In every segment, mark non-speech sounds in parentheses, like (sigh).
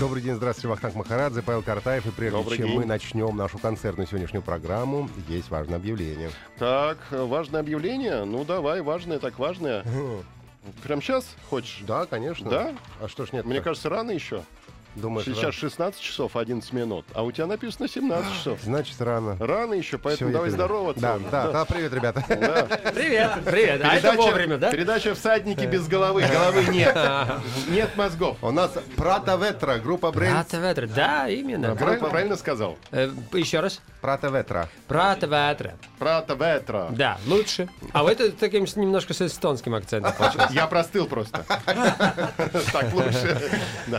Добрый день, здравствуйте, Вахтанг Махарадзе, Павел Картаев. И прежде Добрый чем день. мы начнем нашу концертную сегодняшнюю программу, есть важное объявление. Так, важное объявление? Ну давай, важное, так важное. Прям сейчас хочешь? Да, конечно. Да? А что ж нет? Мне кажется, рано еще. Думаешь, Сейчас рано? 16 часов 11 минут, а у тебя написано 17 часов. Значит, рано. Рано еще, Всё, поэтому я давай здороваться. Да, да, да, привет, ребята. (laughs) Да. Привет, привет. А это вовремя, да? передача «Всадники без головы». Головы нет. (laughs) Нет мозгов. У нас Прата Ветра, группа Брейн. Прата ветра, да, именно. Правильно, правильно сказал? Э, еще раз. Прата Ветра. Прата ветра. Прата ветра. Да, лучше. А вы это таким немножко с эстонским акцентом. Я простыл просто. (laughs) Так лучше.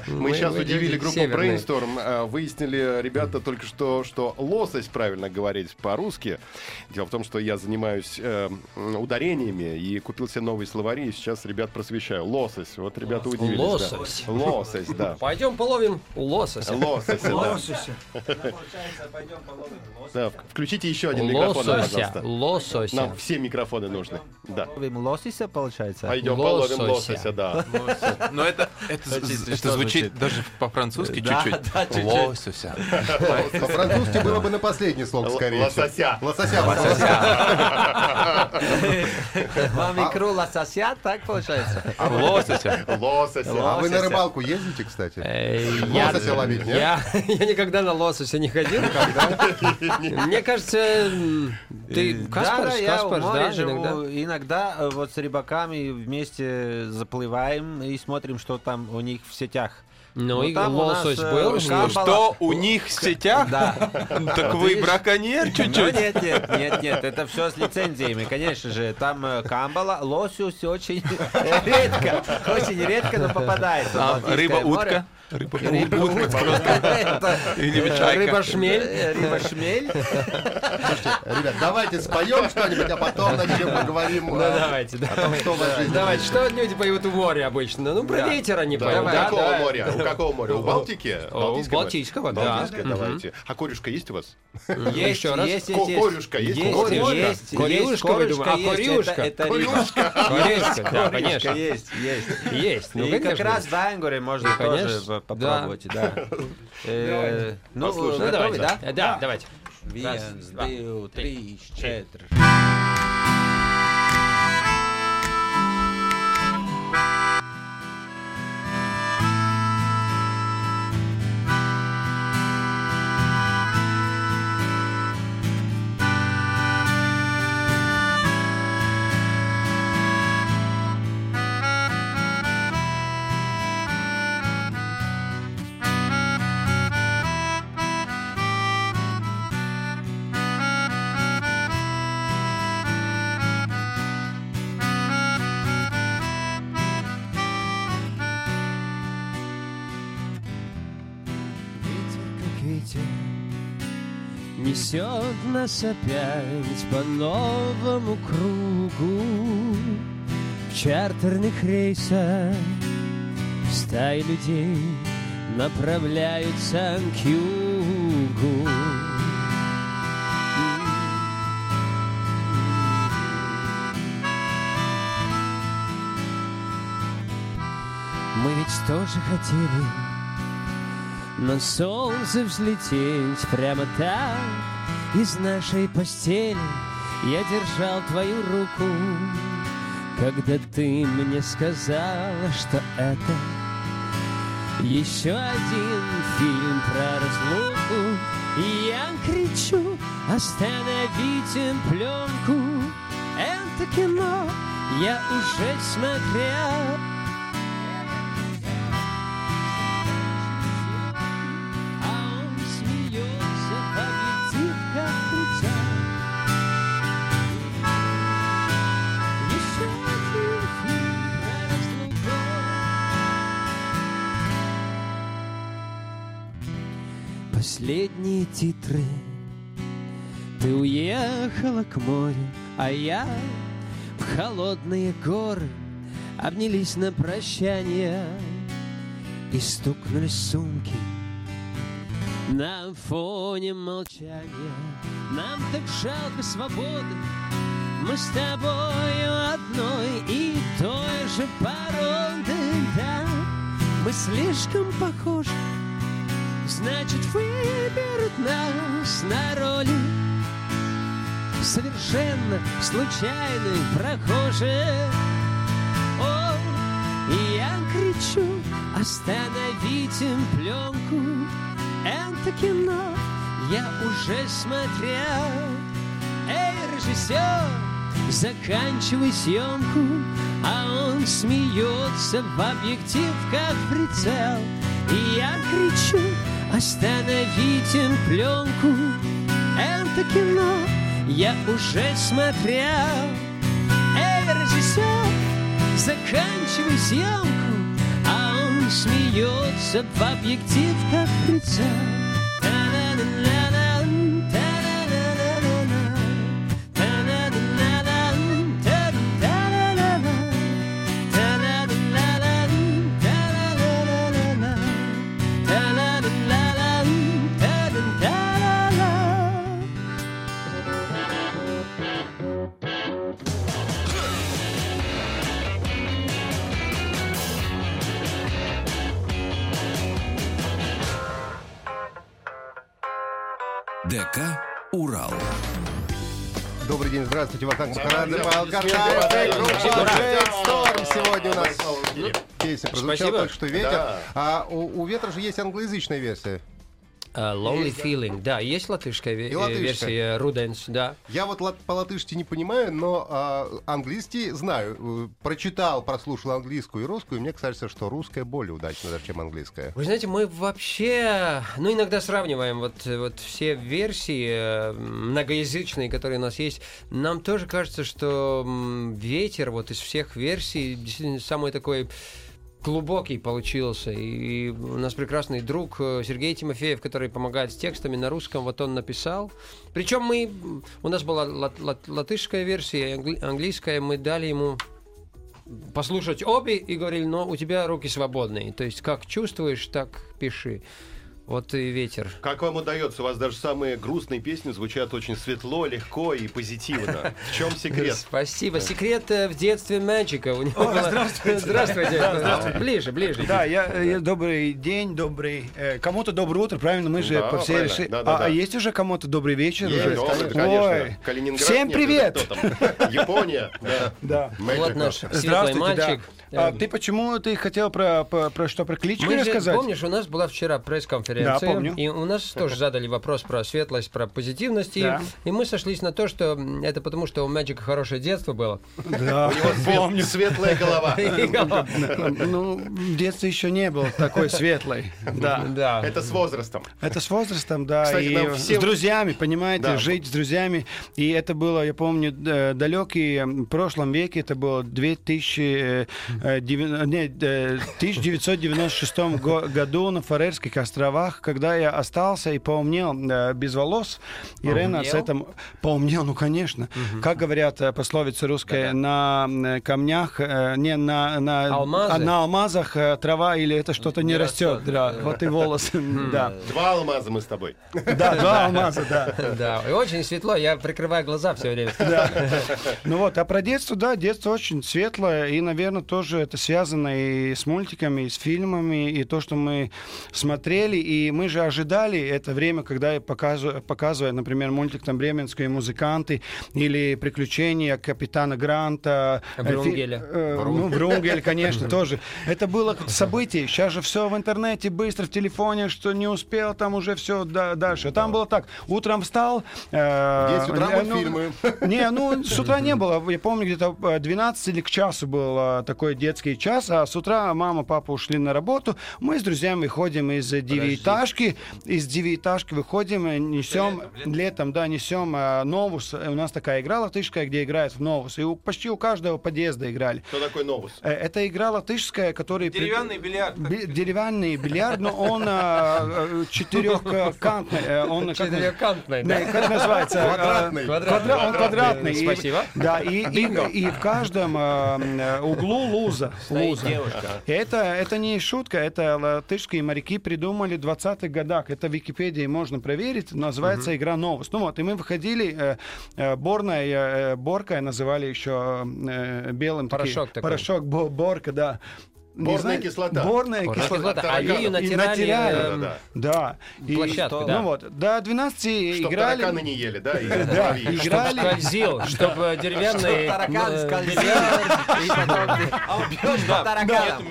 Мы сейчас удивили группу. Brainstorm. э, Выяснили, ребята, только что, что лосось правильно говорить по-русски. Дело в том, что я занимаюсь э, ударениями и купил себе новые словари, и сейчас ребят просвещаю. Лосось. Вот ребята удивились. Лосось. Лосось, да. Пойдем половим лосося. Лосось, да. (laughs) Да, включите еще один микрофон, Лосося. пожалуйста. Лосося. Нам все микрофоны нужны. Да. Ловим лосося, получается? Пойдем Лосося. половим лосося, да. Но это, это, Звучит, это что звучит звучит? даже по-французски Да, чуть-чуть. да, чуть-чуть. Лосося. По-французски было бы на последний слог скорее. Лосося. Лосося. Лосося. Вам икру лосося, так получается? Лосося. Лосося. А вы на Лосося. рыбалку ездите, кстати? Э, Я, Лосося ловить, нет? (laughs) я, никогда на лосося не ходил. Мне кажется, ты да, в Каспарс, море да, иногда? Иногда э, вот с рыбаками вместе заплываем и смотрим, что там у них в сетях. Ну и там у нас, лосось э, был. камбала. Что у них в сетях? Да. (laughs) Так вы браконьер Ну, чуть-чуть. нет, нет, нет, нет, это все с лицензиями, конечно же. Там э, камбала, лосось очень (laughs) редко, очень редко, но попадается. в А рыба, утка? Рыба, чайка. Рыба шмель. э, Рыба шмель. Ребят, давайте споем что-нибудь, а потом начнем поговорим Ну давайте. Давайте, что люди поют у моря обычно? Ну, про ветер они поют. у какого моря? У какого моря? У Балтики? У Балтийского, да. Давайте. А корюшка есть у вас? Есть, Еще раз. есть, есть, корюшка есть? Есть, Корюшка. Корюшка, вы думаете? А, есть, корюшка? рыба. Корейская, да, Корюшка конечно. есть, есть. Есть, ну, И как раз в Ангоре можно тоже по- попробовать, да. (laughs) Э, Ну. Ну, готовы, давайте. да? Да, давайте. Раз, два, три, четыре. Несет нас опять по новому кругу. В чартерных рейсах стаи людей направляются к югу. Мы ведь тоже хотели на солнце взлететь прямо так из нашей постели. Я держал твою руку Когда ты мне сказала, что это Еще один фильм про разлуку. И я кричу, остановите пленку! Это кино я уже смотрел Последние титры. Ты уехала к морю, а я в холодные горы Обнялись на прощание и стукнули сумки. На фоне молчания Нам так жалко свободы. Мы с тобою одной и той же породы Да, мы слишком похожи Значит, выберут нас на роли Совершенно случайные прохожие О, и я кричу, остановите пленку! Это кино я уже смотрел. Эй, режиссер, заканчивай съемку А он смеется в объектив, как прицел. И я кричу, остановите пленку. Это кино я уже смотрел. Эй, режиссер, заканчивай съемку. А он смеется в объектив, как прицел ДК «Урал». Добрый день, здравствуйте, Вахтанг Махарадзе, Павел Картаев, группа Шейдсторм сегодня у нас. Песня прозвучала Спасибо. только что «Ветер». А у, у «Ветра» же есть англоязычная версия. А, Lonely Feeling, да, есть латышская ве- э, латышская. версия Руденс, да. Я вот лат- по-латышски не понимаю, но а, английский знаю. Э, Прочитал, прослушал английскую и русскую, и мне кажется, что русская более удачная, даже, чем английская. Вы знаете, мы вообще, ну, иногда сравниваем вот, э, вот все версии э, многоязычные, которые у нас есть. Нам тоже кажется, что ветер вот из всех версий действительно самый такой глубокий получился. И у нас прекрасный друг э, Сергей Тимофеев, который помогает с текстами на русском, вот он написал. Причем мы, у нас была лат- лат- латышская версия, англи- английская, мы дали ему послушать обе и говорили, но у тебя руки свободные. То есть как чувствуешь, так пиши. Вот и ветер. Как вам удается? У вас даже самые грустные песни звучат очень светло, легко и позитивно. В чем секрет? Спасибо. Секрет э, в детстве Мэджика. У него было- Здравствуйте. (laughs) Здравствуйте. Ближе, ближе. Да, я, я- добрый день, добрый. э, кому-то доброе утро, правильно? Мы же Да, по всей правильно. реши- Да, да, а, да. а есть уже кому-то добрый вечер? Есть, уже? конечно, конечно. Ой. Калининград Всем привет! Япония. Да. Да. Вот наш светлый мальчик. да. А Э, ты почему ты хотел про, про, про что, про клички Мы же, рассказать? помнишь, у нас была вчера пресс-конференция, Да, помню. и у нас тоже задали вопрос про светлость, про позитивность, и- Да. и, мы сошлись на то, что это потому, что у Мэджика хорошее детство было. Да, (laughs) помню. Светлая (laughs) голова. Ну, в детстве еще не был такой светлый. Да. Да. Это с возрастом. Это с возрастом, да, Кстати, и с друзьями, понимаете, Да. жить с друзьями. И это было, я помню, д- далекий в прошлом веке, это было 2000, э, девя- не, э, 1996 го- году на Фарерских островах, когда я остался и поумнел э, без волос. Ирена с этим поумнел, ну, конечно. Как говорят э, пословица русская, на э, камнях, э, не на, на, а на алмазах э, трава или это что-то не, растет, Да, вот и волосы, да. Два алмаза мы с тобой. Да, два алмаза, да. (laughs) Да, и очень светло, я прикрываю глаза все время. Ну вот, а про детство, да, детство очень светлое, и, наверное, тоже это связано и с мультиками, и с фильмами, и то, что мы смотрели, и мы же ожидали это время, когда я показываю, показываю например, мультик там «Бременские музыканты» или «Приключения капитана Гранта». э, Врунгеля. э, Ну, Врунгель, конечно, (laughs) тоже. Это было событие. Сейчас же все в интернете, быстро в телефоне, что не успел, там уже все дальше. А Там было так, утром встал... э, 10 утра э, ну, мультфильмы. не, ну, с утра не было. Я помню, где-то э, 12 или к часу был э, такой детский час, а с утра мама, папа ушли на работу. Мы с друзьями ходим из 9 девятиэтажки, из девятиэтажки выходим, э, несем, летом, да, несем э, новус. Э, У нас такая игра латышская, где играют в новус. И у- почти у каждого подъезда играли. Кто такой новус? Э, Это игра латышская, которая... при- Деревянный бильярд. Би- Деревянный бильярд, но он э, э, четырехкантный. э, Он Четырехкантный, да, как называется? Э, Квадратный. квадра- Он квадратный. И- Спасибо. Да, и, и, и в каждом э, э, углу луза. луза. Это, это не шутка, это латышские моряки придумали в 20-х годах. Это в Википедии можно проверить. Называется игра «Новость». Ну вот, и мы выходили, э, э, борной, э, боркой называли еще белым. Порошок такой. Порошок, бо- борка, да. Борная знаю, кислота. Борная Борная кислота. кислота. А ее натирали, натирали, эм, Да, Да. И- площадку, Ну да. вот, до 12 Чтоб играли. тараканы не ели, да? Да, играли. Скользил, чтобы деревянный... Таракан э, скользил, ты бьешь по тараканам.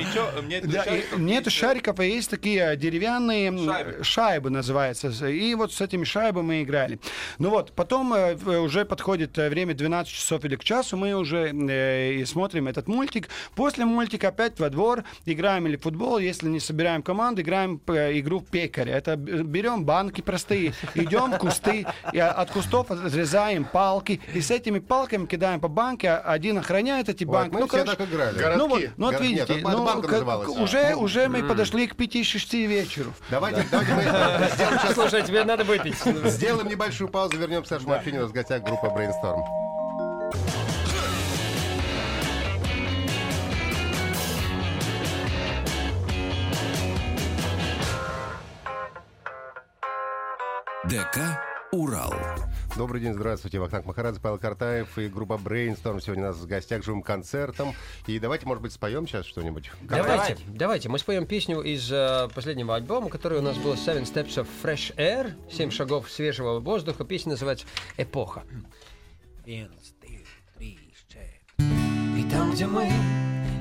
Нету Да, шариков, нету шариков, а есть такие деревянные Шайбы. называется. И вот с этими шайбами мы играли. Ну вот, потом э, уже подходит э, время 12 часов или к часу, мы уже э, и смотрим этот мультик. После мультика опять во двор, играем или футбол, если не собираем команду, играем э, игру пекаря. Это берем банки простые, идем в кусты, и а- от кустов отрезаем палки, и с этими палками кидаем по банке, а один охраняет эти Вот, банки. мы Ну, все короче, так играли. Городки. ну вот, ну вот Город- нет, видите, это ну, банка называлась. уже, уже мы подошли к 5-6 вечеру. Давайте, давайте мы (laughs) сделаем сейчас Слушай, тебе надо выпить. Сделаем небольшую паузу, вернемся к нашему общению. У нас в гостях группа Brainstorm. ДК «Урал». Добрый день, здравствуйте. Вахтанг Махарадзе, Павел Картаев и группа Brainstorm сегодня у нас в гостях живым концертом. И давайте, может быть, споем сейчас что-нибудь. Давайте, давайте, мы споем песню из э, последнего альбома, который у нас был Seven Steps of Fresh Air, Семь шагов свежего воздуха. Песня называется «Эпоха». И там, где мы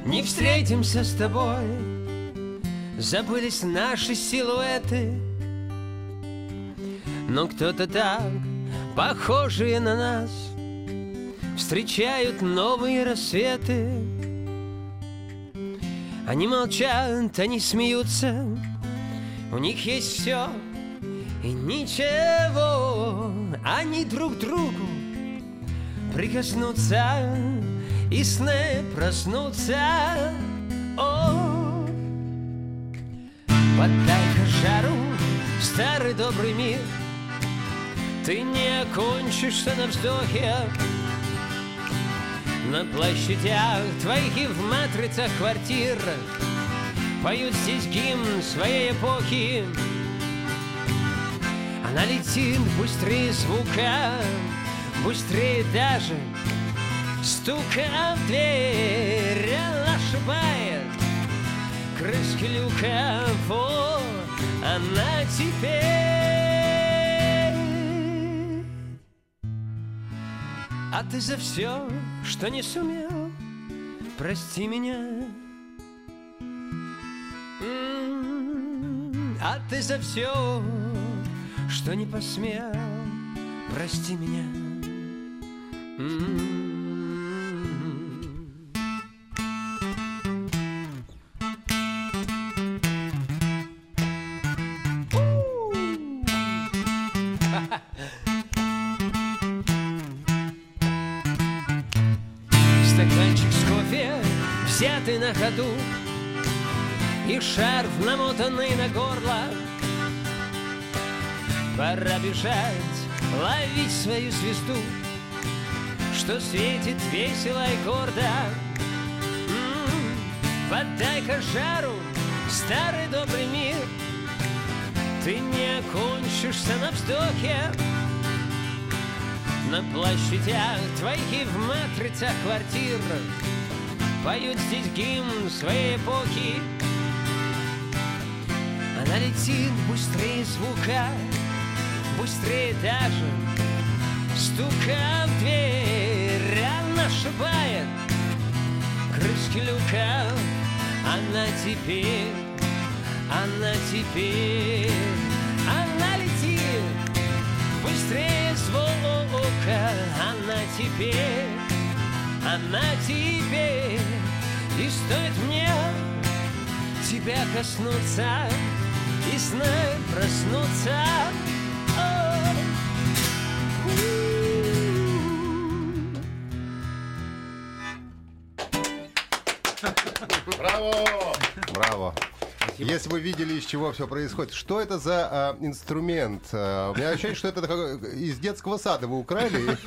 не встретимся с тобой, Забылись наши силуэты, Но кто-то так, похожие на нас, Встречают новые рассветы. Они молчат, они смеются, у них есть все и ничего. Они друг другу прикоснутся и сны проснутся. О, Подай-ка жару, старый добрый мир, Ты не окончишься на вздохе, на площадях твоих и в матрицах квартир Поют здесь гимн своей эпохи. Она летит быстрее звука Быстрее даже стука. В дверь ошибает крышки люка. Вот она теперь а ты за все, что не сумел, прости меня. М, А ты за все, что не посмел, прости меня. М. намотанный на горло. Пора бежать, ловить свою звезду Что светит весело и гордо. М, Подай-ка жару, старый добрый мир. Ты не окончишься на вздохе. На площадях твоих и в матрицах квартир Поют здесь гимн своей эпохи Она летит быстрее звука Быстрее даже стука в дверь. Она ошибает крышки люка Она теперь, она теперь Она летит быстрее звука. Она теперь, она теперь И стоит мне тебя коснуться И знать проснуться. О, Браво! Браво! Если вы видели, из чего все происходит, что это за а, инструмент? А, у меня ощущение, что это такой- из детского сада вы украли.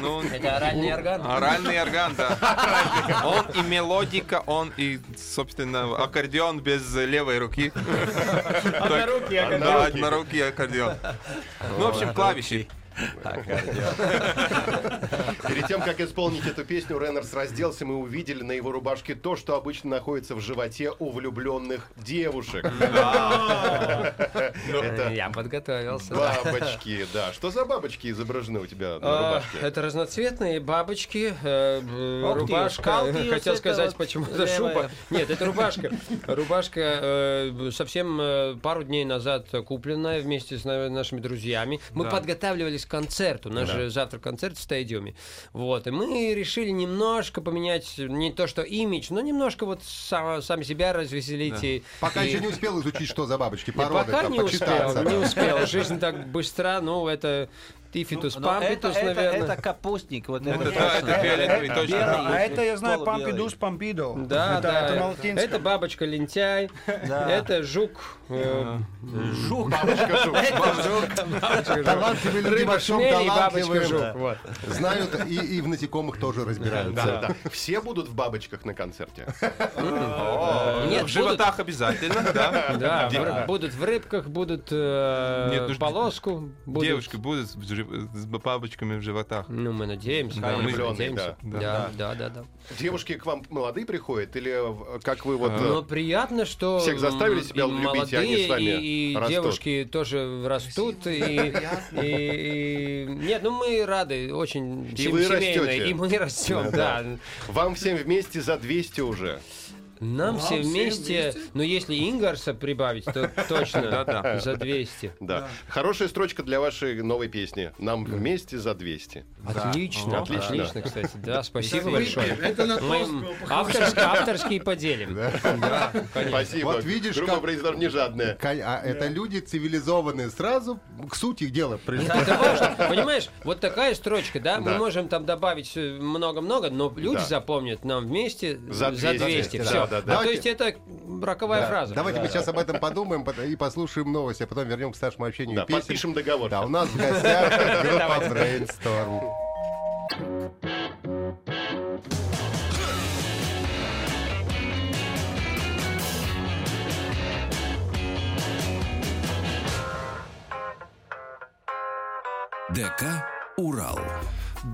Ну, Это оральный орган. оральный орган, да. Он и мелодика, он и, собственно, аккордеон без левой руки. Однорукий аккордеон. Да, однорукий аккордеон. Ну, в общем, клавиши. Перед тем, как исполнить эту песню, Реннерс разделся, мы увидели на его рубашке то, что обычно находится в животе у влюбленных девушек. Это Я подготовился. бабочки, да. Что за бабочки изображены у тебя на А, рубашке? Это разноцветные бабочки, э, рубашка. Хотел сказать, почему это шуба. Нет, это рубашка. Рубашка э, совсем э, пару дней назад купленная вместе с на- нашими друзьями. Мы Да. Подготавливались к концерту. У нас же завтра концерт в стадиуме. Вот. И мы решили немножко поменять не то что имидж, но немножко вот сам, сами себя развеселить. и- Пока и- еще не успел изучить, что за бабочки, породы, пока там, не успел, не успел. Жизнь так быстра, ну, это тифитус, Но это, пампитус, это, наверное. это капустник. Вот Это это да, это фиолетовый, Это точно. белый, А это я знаю полубелый. Помпидус Помпидо. Да, это, да. это. Это бабочка лентяй, Да. это жук. э, Жук. Талантливые люди в большом Рыба-шмель и бабочка жук. Знают и, в насекомых тоже разбираются. Все будут в бабочках на концерте. (laughs) Нет, В животах обязательно, да. (laughs) В будут в рыбках, будут э, Нет, ну, полоску. Девушки будут жив- с бабочками в животах. Ну, мы надеемся, Да, мы надеемся. да. Да, да, да, да. Девушки к вам молодые приходят? Или э, как вы вот... Но приятно, что Всех заставили себя и влюбить, и они молодые, с вами и, и растут. девушки тоже растут. И, и- и- нет, ну мы рады, очень И сем- вы семейно, растете. и мы растем, да. Вам всем вместе за 200 уже. Нам все вместе, ну если Ингарса прибавить, то (laughs) точно за 200. Да. Хорошая строчка для вашей новой песни. Нам вместе за 200. Отлично, Отлично. кстати. Да, спасибо большое. Это на авторские, авторские поделим. Спасибо. Вот видишь, Группа как- Брейнсторм не жадная. А это люди цивилизованные. Сразу к сути дела. Понимаешь, вот такая строчка, да, мы можем там добавить э, много-много, но люди запомнят нам вместе За за 200, 200. Да, да, да. То есть это роковая Да. фраза. Давайте мы сейчас об этом подумаем и послушаем новости, а потом вернем к старшему общению Да, песен. подпишем договор. Да, у нас в гостях (laughs) группа Brainstorm. ДК «Урал».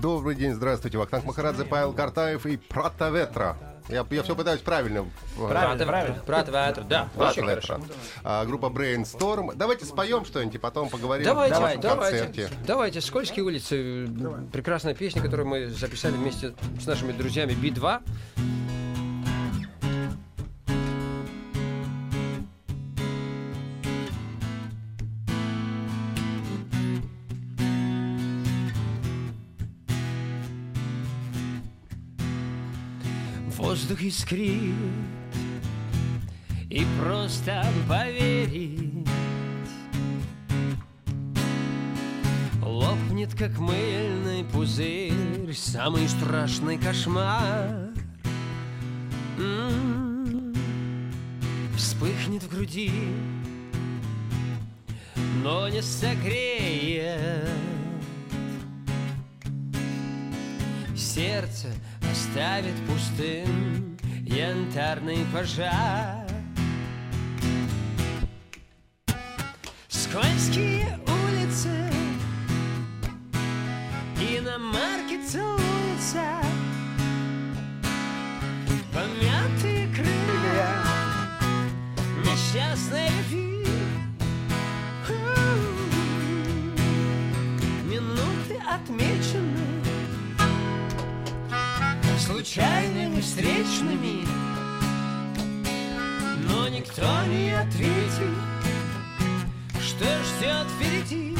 Добрый день, здравствуйте. Вахтанг Махарадзе, Павел Картаев и Прата Ветра. Я, я все пытаюсь правильно. Правильно, правильно. Брат Ватер, да, Прата очень Ветра. хорошо. А, группа Brainstorm. Давайте споем что-нибудь и потом поговорим о Давайте, вашем давайте, концерте. давайте. «Скользкие улицы» — прекрасная песня, которую мы записали вместе с нашими друзьями Би-2. Воздух искрит И просто поверить Лопнет, как мыльный пузырь Самый страшный кошмар. М, Вспыхнет в груди Но не согреет. Сердце оставит пустым Янтарный пожар. Скользкие встречными Но никто не ответил Что ждет впереди.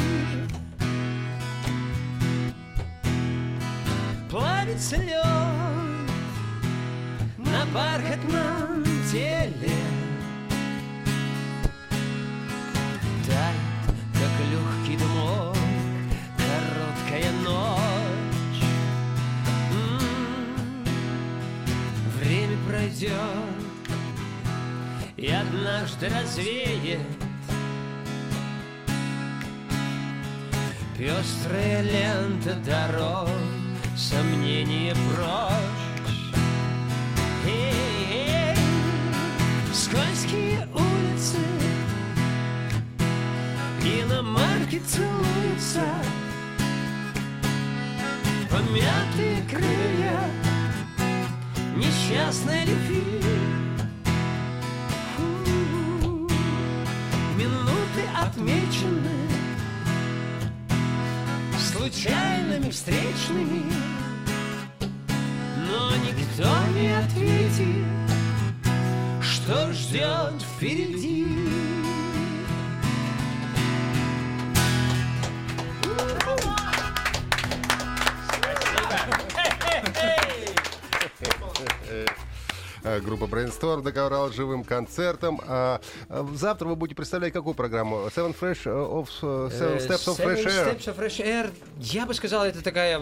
Плавится лед на бархатном теле И однажды развеет. Пестрая лента дорог Сомнения прочь. Эй, эй, Скользкие улицы Иномарки целуются. Помятые крылья Несчастная любви отмечены Случайными встречными Но никто не ответит Что ждет впереди. Э, (laughs) Группа Brainstorm доковрала живым концертом. А, а, Завтра вы будете представлять какую программу? Seven Fresh of э, Seven Steps of Fresh Seven Air. Steps of Fresh Air. Я бы сказал, это такая,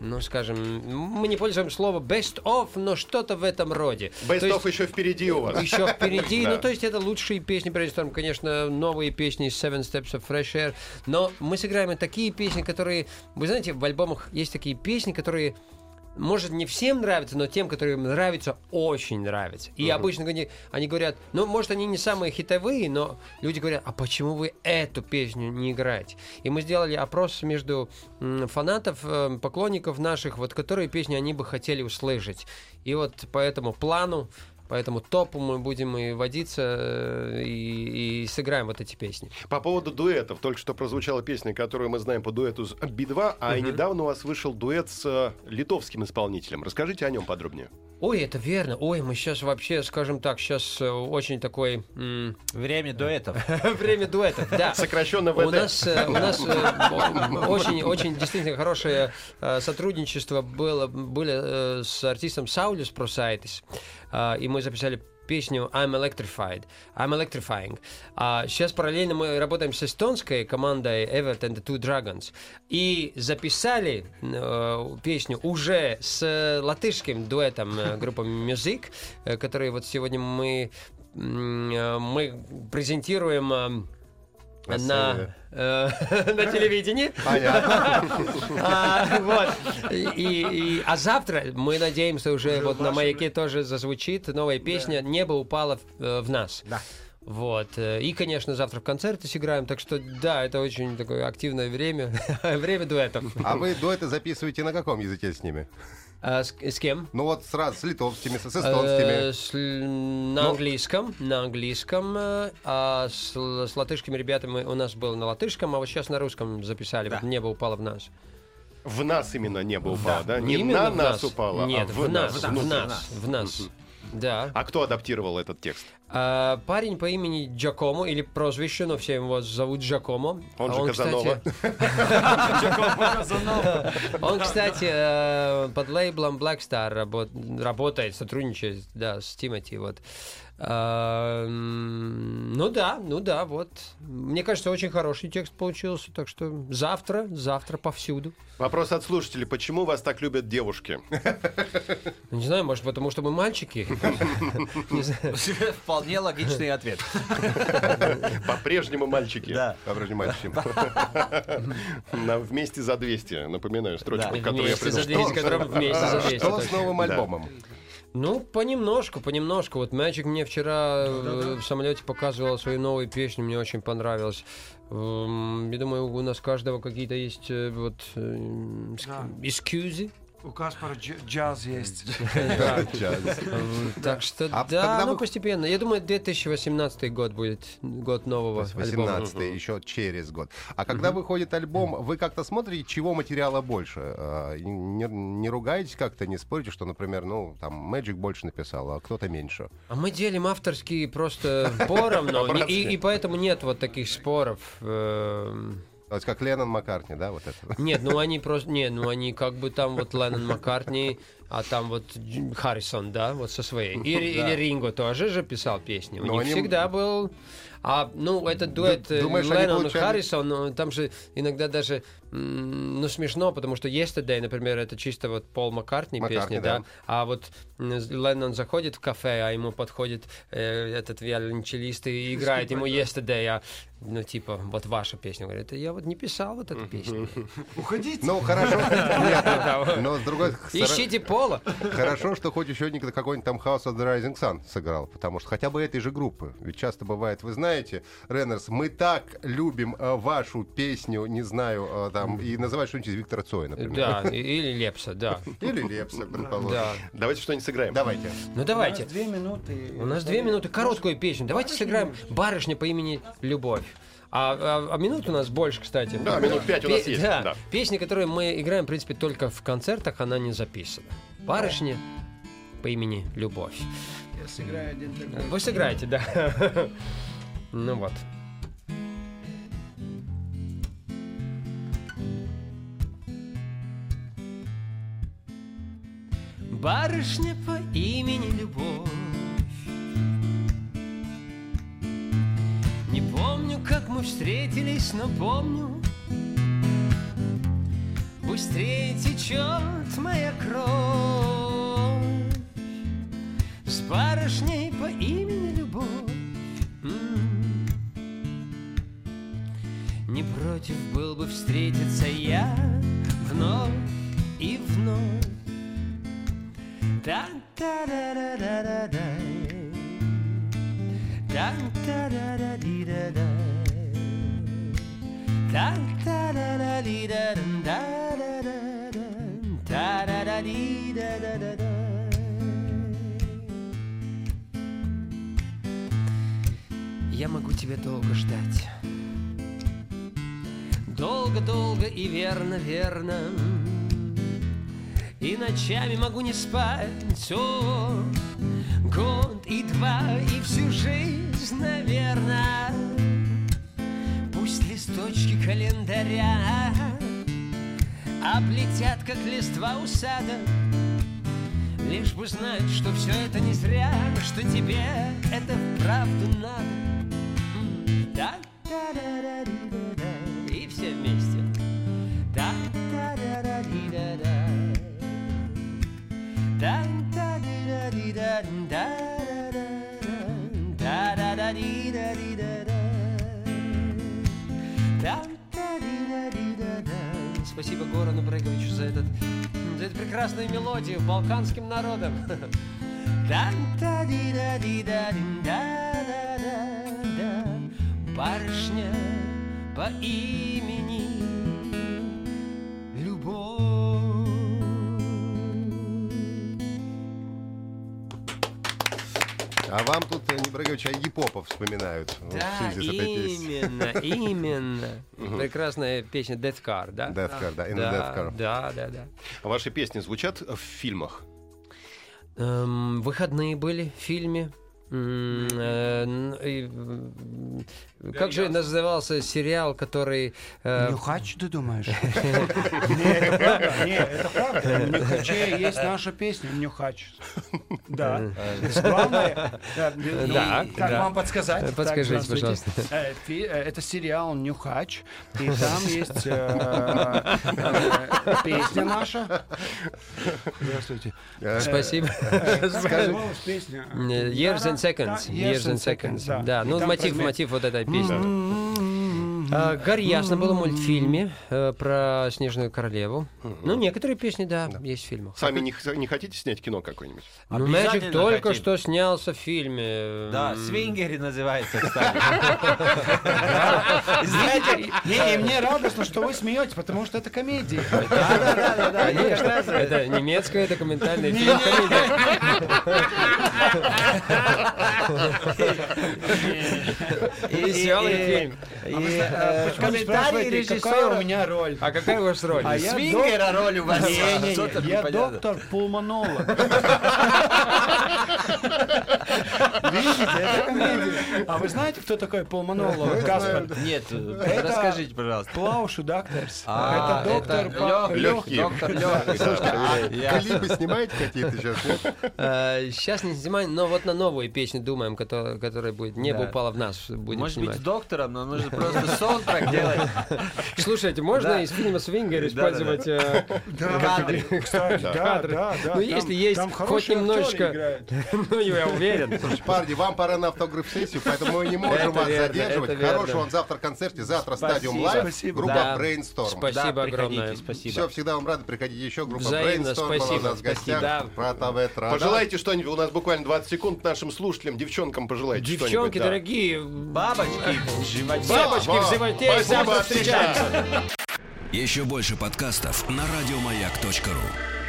ну, скажем, мы не пользуем слово best of, но что-то в этом роде. Best То of есть- еще впереди у вас. Еще впереди. (laughs) Ну, то есть это лучшие песни Brainstorm, конечно, новые песни Seven Steps of Fresh Air. Но мы сыграем и такие песни, которые... Вы знаете, в альбомах есть такие песни, которые может, не всем нравятся, но тем, которым нравится, очень нравится. И обычно они, они говорят, ну, может, они не самые хитовые, но люди говорят, а почему вы эту песню не играете? И мы сделали опрос между фанатов, э, поклонников наших, вот, которые песни они бы хотели услышать. И вот по этому плану, по этому топу мы будем и водиться, э, и, и сыграем вот эти песни. По поводу дуэтов. Только что прозвучала песня, которую мы знаем по дуэту с Би-2, а и недавно у вас вышел дуэт с э, литовским исполнителем. Расскажите о нем подробнее. Ой, это верно. Ой, мы сейчас вообще, скажем так, сейчас очень такой... м, Время дуэтов. (laughs) Время дуэтов, да. Сокращенно У ВД. нас, э, у нас э, очень, очень действительно хорошее э, сотрудничество было, были э, с артистом Саулис Просайтис. Э, И мы записали песню I'm Electrified, I'm Electrifying. А сейчас параллельно мы работаем с эстонской командой Evert and the Two Dragons. И записали э, песню уже с латышским дуэтом э, группы Music, э, который вот сегодня мы, э, мы презентируем э, На э, (laughs) на телевидении. (laughs) А, вот. И, и- а завтра мы надеемся уже вот на маяке тоже зазвучит новая песня «Небо упало в, э, в нас». Да. Вот. э, И, конечно, завтра в концерте сыграем. Так что, да, это очень такое активное время. (laughs) время дуэтов. А вы дуэты записываете на каком языке с ними? А с, с кем? Ну вот сразу с литовскими, с Э, эстонскими. с на Ну. английском, на английском, э, а с, с латышскими ребятами у нас был на латышском, а вот сейчас на русском записали. Вот небо упало в нас. В нас именно небо упало, да? Не Именно на в нас упало, Нет, а в, нас, в внутрь. нас, в нас. Да. А кто адаптировал этот текст? А, парень по имени Джакомо, или прозвище, но все его зовут Джакомо. Он А же Казанова. (laughs) (laughs) Он, кстати, э, под лейблом Black Star работ- работает, сотрудничает, да, с Тимати, вот. А, Ну да, ну да, вот. Мне кажется, очень хороший текст получился, так что завтра, завтра повсюду. Вопрос от слушателей. Почему вас так любят девушки? Не знаю, может, потому что мы мальчики. (laughs) Не знаю. Вполне логичный ответ. (laughs) По-прежнему мальчики. Да. По-прежнему мальчики. (laughs) Вместе за 200. Напоминаю строчку, которую я Вместе за придумал. 200, которым вместе за 200. Что с новым альбомом? Ну, понемножку, понемножку. Вот Magic мне вчера э, в самолете показывал свою новую песню, мне очень понравилось. Эм, Я думаю, у нас каждого какие-то есть э, вот э, Да. экскьюзы. У Каспара дж- джаз есть. (laughs) Так что А да, ну постепенно. Я думаю, 2018 год будет год нового альбома. 18 еще через год. А когда выходит альбом, вы как-то смотрите, чего материала больше? А, Не, ругаетесь как-то, не спорите, что, например, ну, там, Magic больше написал, а кто-то меньше? А мы делим авторские просто поровну, и, и поэтому нет вот таких споров. То есть как Леннон Маккартни, да, вот это? Нет, ну они просто... Нет, ну они как бы там вот Леннон Маккартни, А там вот Харрисон, да, вот со своей. (laughs) Или, или Ринго тоже же писал песни. У Но них они- всегда был... А, ну, этот дуэт Ду- э, думаешь, Леннон и получали- Харрисон, ну, там же иногда даже, ну, смешно, потому что Yesterday, например, это чисто вот Пол Маккартни, Маккартни, песня, да. да. А вот Леннон заходит в кафе, а ему подходит э, этот виолончелист и играет ему Yesterday, а, ну, типа, вот ваша песня. Говорит, «Это я вот не писал вот эту песню. (laughs) Уходите. Ну, хорошо. (laughs) Нет, но с другой стороны... Ищите Пола. Хорошо, что хоть еще никогда какой-нибудь там House of the Rising Sun сыграл, потому что хотя бы этой же группы. Ведь часто бывает, вы знаете, Реннерс, мы так любим э, вашу песню, не знаю, э, там, и называть что-нибудь из Виктора Цоя, например. Да, или Лепса, да. Или Лепса, предположим. Да. Давайте что-нибудь сыграем. Давайте. Ну давайте. Две минуты. У нас две минуты, короткую песню. Давайте сыграем «Барышня по имени Любовь». А, а- а минут у нас больше, кстати. Да, минут пять у нас Пе- есть, Да, да. песня, которую мы играем, в принципе, только в концертах, она не записана. «Барышня по имени Любовь». Я сыграю один такой. Вы сыграете, да. (laughs) Ну вот. Барышня по имени Любовь Не помню, как мы встретились, но помню Быстрее течет моя кровь С барышней по имени Любовь. Не против был бы встретиться я Вновь и вновь Та-та-ра-ра-ра-ра-ра. Та-та-ра-ра-ди-ра-ра. Та-ра-ра-ди-ра-ра-ра. Я могу тебя долго ждать. Долго-долго и верно-верно И ночами могу не спать О, Год и два и всю жизнь, наверное Пусть листочки календаря Облетят, как листва у сада Лишь бы знать, что все это не зря Что тебе это вправду надо. М, Спасибо Горану Бреговичу за, этот, за эту прекрасную мелодию балканским народам. (laughs) Барышня по имени вам тут, э, Небрагович, Айги Попов вспоминают в Да, связи с этой песней. именно, (laughs) именно. Прекрасная песня Death Car, да? Death Car, да, In Да, Death Car. да, да, да. А Ваши песни звучат в фильмах? Эм, выходные были в фильме. Э, Как же назывался сериал, который... э, Нюхач, ты думаешь? (laughs) Не, это правда. Не, это правда. В Нюхаче есть наша песня «Нюхач». Да. Есть Главное... да, ну, Да, Как вам подсказать? Подскажите, пожалуйста. Э, э, Это сериал «Нюхач», и (laughs) там есть э, э, песня наша. Здравствуйте. Э, Спасибо. Э, Years and Seconds. Years and Seconds. Да, ну мотив, мотив вот этой っていいじゃん。А, Гарри Ясно было в мультфильме э, про Снежную Королеву. Ну, некоторые песни, да, есть в фильмах. Сами не, х- не хотите снять кино какое-нибудь? Ну, Обязательно только хотим. что снялся в фильме. Да, М, свингери называется, (laughs) кстати. Знаете, не, и мне радостно, что вы смеетесь, потому что это комедия. Конечно, это немецкая документальная фильм. Веселый фильм. И, э, Вы комментарий спрашиваете, какая у режиссера. меня роль? А какая у вас роль? А Свингера роль у вас. Я непонятно. доктор-пулмонолог. (laughs) Видите, это комедия. А вы знаете, кто такой Пол Маноло? Каспар? Нет, расскажите, пожалуйста. Плаушу Докторс. А, Это доктор Лёгкий. Доктор легкий. Ясно. Клипы снимаете какие-то сейчас? нет? Сейчас не снимаем, но вот на новую песню думаем, которая, будет «Небо упало в нас», будем Может быть, доктором, но нужно просто саундтрек делать. Слушайте, можно из фильма «Свингер» использовать э, Кадры. Кстати, да, да, да. Ну, если есть хоть немножечко- Ну, я уверен. Слушайте, парни, вам пора на автограф-сессию, поэтому мы не можем вас задерживать. Хорошего вам завтра концерте, завтра Спасибо. Stadium Live, Спасибо. группа. Brainstorm. Спасибо огромное. Спасибо. Все, всегда вам рады, приходите еще. Группа Brainstorm была у спасибо, нас в гостях. спасибо. Пожелайте что-нибудь. У нас буквально 20 секунд нашим слушателям, девчонкам пожелайте что-нибудь. Девчонки дорогие, Бабочки в животе. бабочки в животе, Спасибо, завтра встречаемся. Еще больше подкастов на радиомаяк.ру.